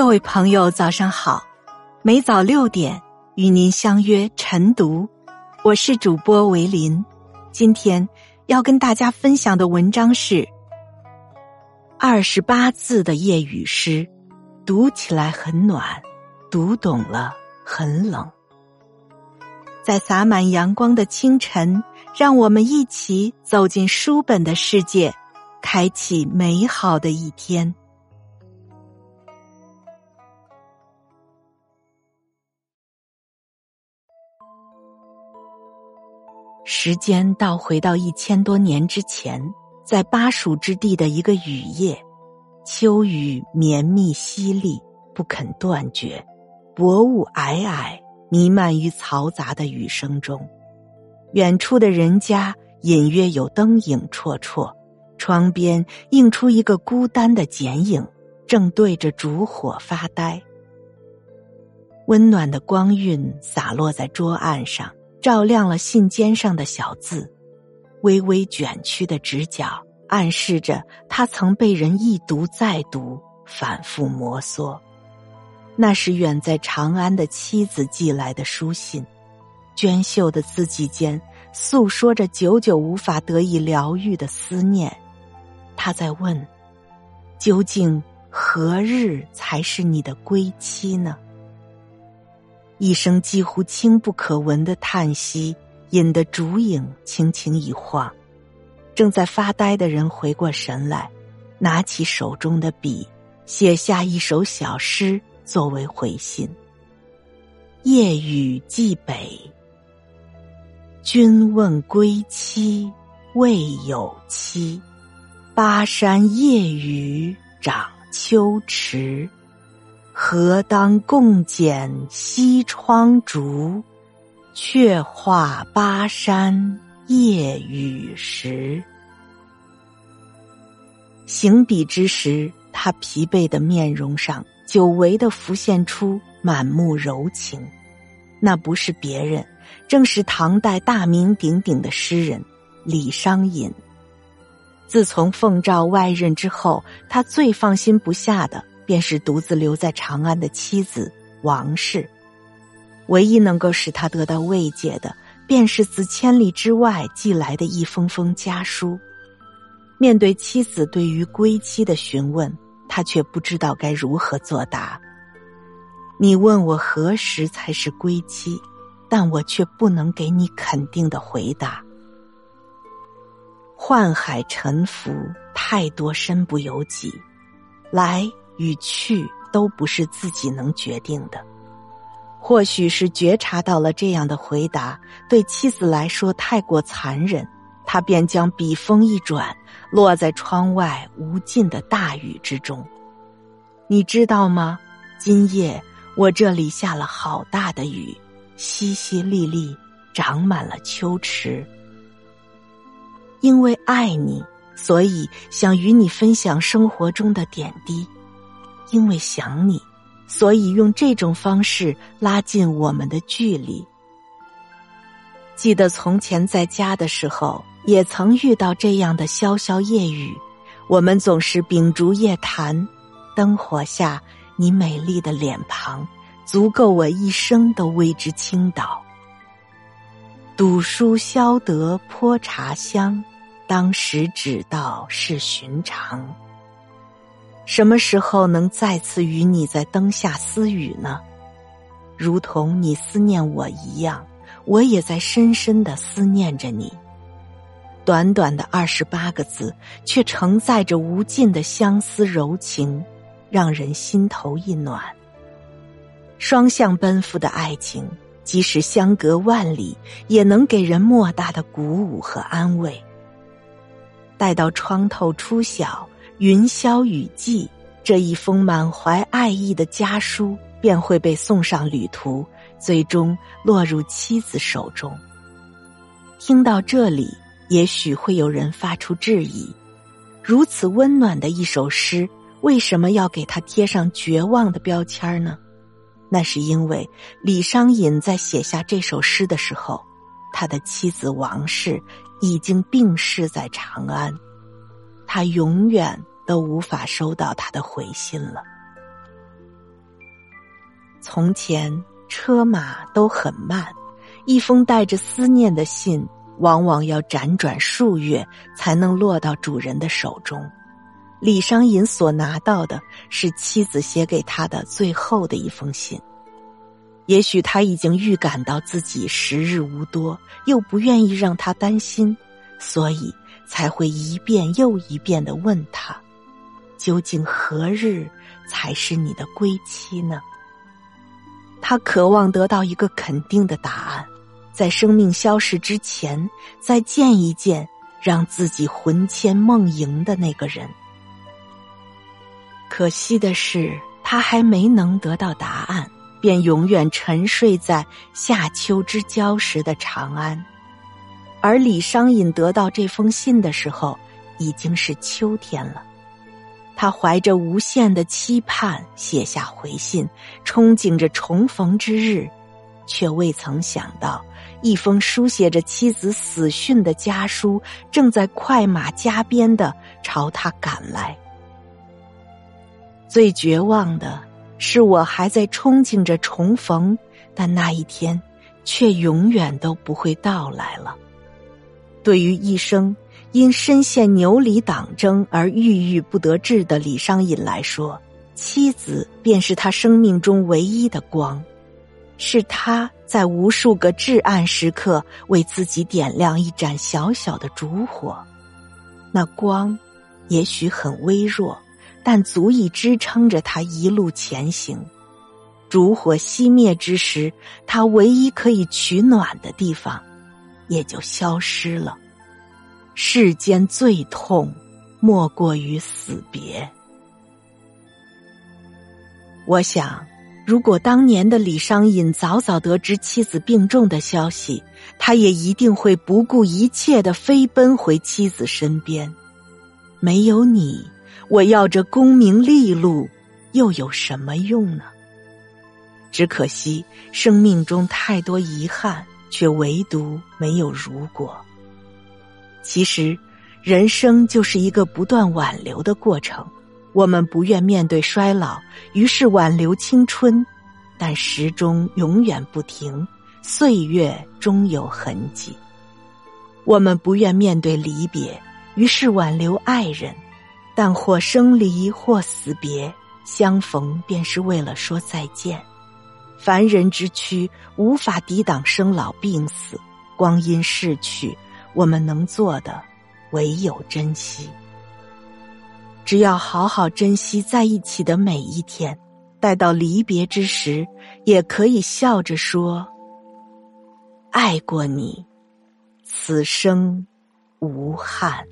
各位朋友，早上好！每早六点与您相约晨读，我是主播维林。今天要跟大家分享的文章是二十八字的夜雨诗，读起来很暖，读懂了很冷。在洒满阳光的清晨，让我们一起走进书本的世界，开启美好的一天。时间倒回到一千多年之前，在巴蜀之地的一个雨夜，秋雨绵密淅沥，不肯断绝，薄雾霭霭，弥漫于嘈杂的雨声中。远处的人家隐约有灯影绰绰，窗边映出一个孤单的剪影，正对着烛火发呆。温暖的光晕洒落在桌案上。照亮了信笺上的小字，微微卷曲的直角暗示着他曾被人一读再读，反复摩挲。那是远在长安的妻子寄来的书信，娟秀的字迹间诉说着久久无法得以疗愈的思念。他在问：究竟何日才是你的归期呢？一声几乎轻不可闻的叹息，引得烛影轻轻一晃。正在发呆的人回过神来，拿起手中的笔，写下一首小诗作为回信。夜雨寄北，君问归期未有期，巴山夜雨涨秋池。何当共剪西窗烛，却话巴山夜雨时。行笔之时，他疲惫的面容上久违的浮现出满目柔情。那不是别人，正是唐代大名鼎鼎的诗人李商隐。自从奉诏外任之后，他最放心不下的。便是独自留在长安的妻子王氏，唯一能够使他得到慰藉的，便是自千里之外寄来的一封封家书。面对妻子对于归期的询问，他却不知道该如何作答。你问我何时才是归期，但我却不能给你肯定的回答。宦海沉浮，太多身不由己，来。与去都不是自己能决定的，或许是觉察到了这样的回答对妻子来说太过残忍，他便将笔锋一转，落在窗外无尽的大雨之中。你知道吗？今夜我这里下了好大的雨，淅淅沥沥，长满了秋池。因为爱你，所以想与你分享生活中的点滴。因为想你，所以用这种方式拉近我们的距离。记得从前在家的时候，也曾遇到这样的潇潇夜雨。我们总是秉烛夜谈，灯火下你美丽的脸庞，足够我一生都为之倾倒。赌书消得泼茶香，当时只道是寻常。什么时候能再次与你在灯下私语呢？如同你思念我一样，我也在深深的思念着你。短短的二十八个字，却承载着无尽的相思柔情，让人心头一暖。双向奔赴的爱情，即使相隔万里，也能给人莫大的鼓舞和安慰。待到窗透初晓。云消雨霁，这一封满怀爱意的家书便会被送上旅途，最终落入妻子手中。听到这里，也许会有人发出质疑：如此温暖的一首诗，为什么要给他贴上绝望的标签呢？那是因为李商隐在写下这首诗的时候，他的妻子王氏已经病逝在长安，他永远。都无法收到他的回信了。从前车马都很慢，一封带着思念的信，往往要辗转数月才能落到主人的手中。李商隐所拿到的是妻子写给他的最后的一封信。也许他已经预感到自己时日无多，又不愿意让他担心，所以才会一遍又一遍的问他：“究竟何日才是你的归期呢？”他渴望得到一个肯定的答案，在生命消逝之前，再见一见让自己魂牵梦萦的那个人。可惜的是，他还没能得到答案，便永远沉睡在夏秋之交时的长安。而李商隐得到这封信的时候，已经是秋天了。他怀着无限的期盼写下回信，憧憬着重逢之日，却未曾想到，一封书写着妻子死讯的家书正在快马加鞭的朝他赶来。最绝望的是，我还在憧憬着重逢，但那一天却永远都不会到来了。对于一生。因深陷牛李党争而郁郁不得志的李商隐来说，妻子便是他生命中唯一的光，是他在无数个至暗时刻为自己点亮一盏小小的烛火。那光也许很微弱，但足以支撑着他一路前行。烛火熄灭之时，他唯一可以取暖的地方也就消失了。世间最痛，莫过于死别。我想，如果当年的李商隐早早得知妻子病重的消息，他也一定会不顾一切的飞奔回妻子身边。没有你，我要这功名利禄又有什么用呢？只可惜生命中太多遗憾，却唯独没有如果。其实，人生就是一个不断挽留的过程。我们不愿面对衰老，于是挽留青春，但时钟永远不停，岁月终有痕迹。我们不愿面对离别，于是挽留爱人，但或生离，或死别，相逢便是为了说再见。凡人之躯无法抵挡生老病死，光阴逝去。我们能做的，唯有珍惜。只要好好珍惜在一起的每一天，待到离别之时，也可以笑着说：“爱过你，此生无憾。”